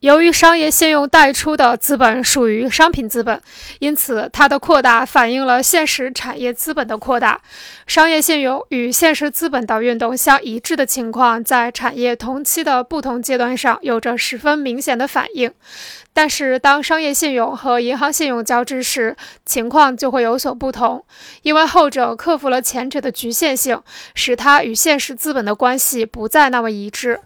由于商业信用贷出的资本属于商品资本，因此它的扩大反映了现实产业资本的扩大。商业信用与现实资本的运动相一致的情况，在产业同期的不同阶段上有着十分明显的反应。但是，当商业信用和银行信用交织时，情况就会有所不同，因为后者克服了前者的局限性，使它与现实资本的关系不再那么一致。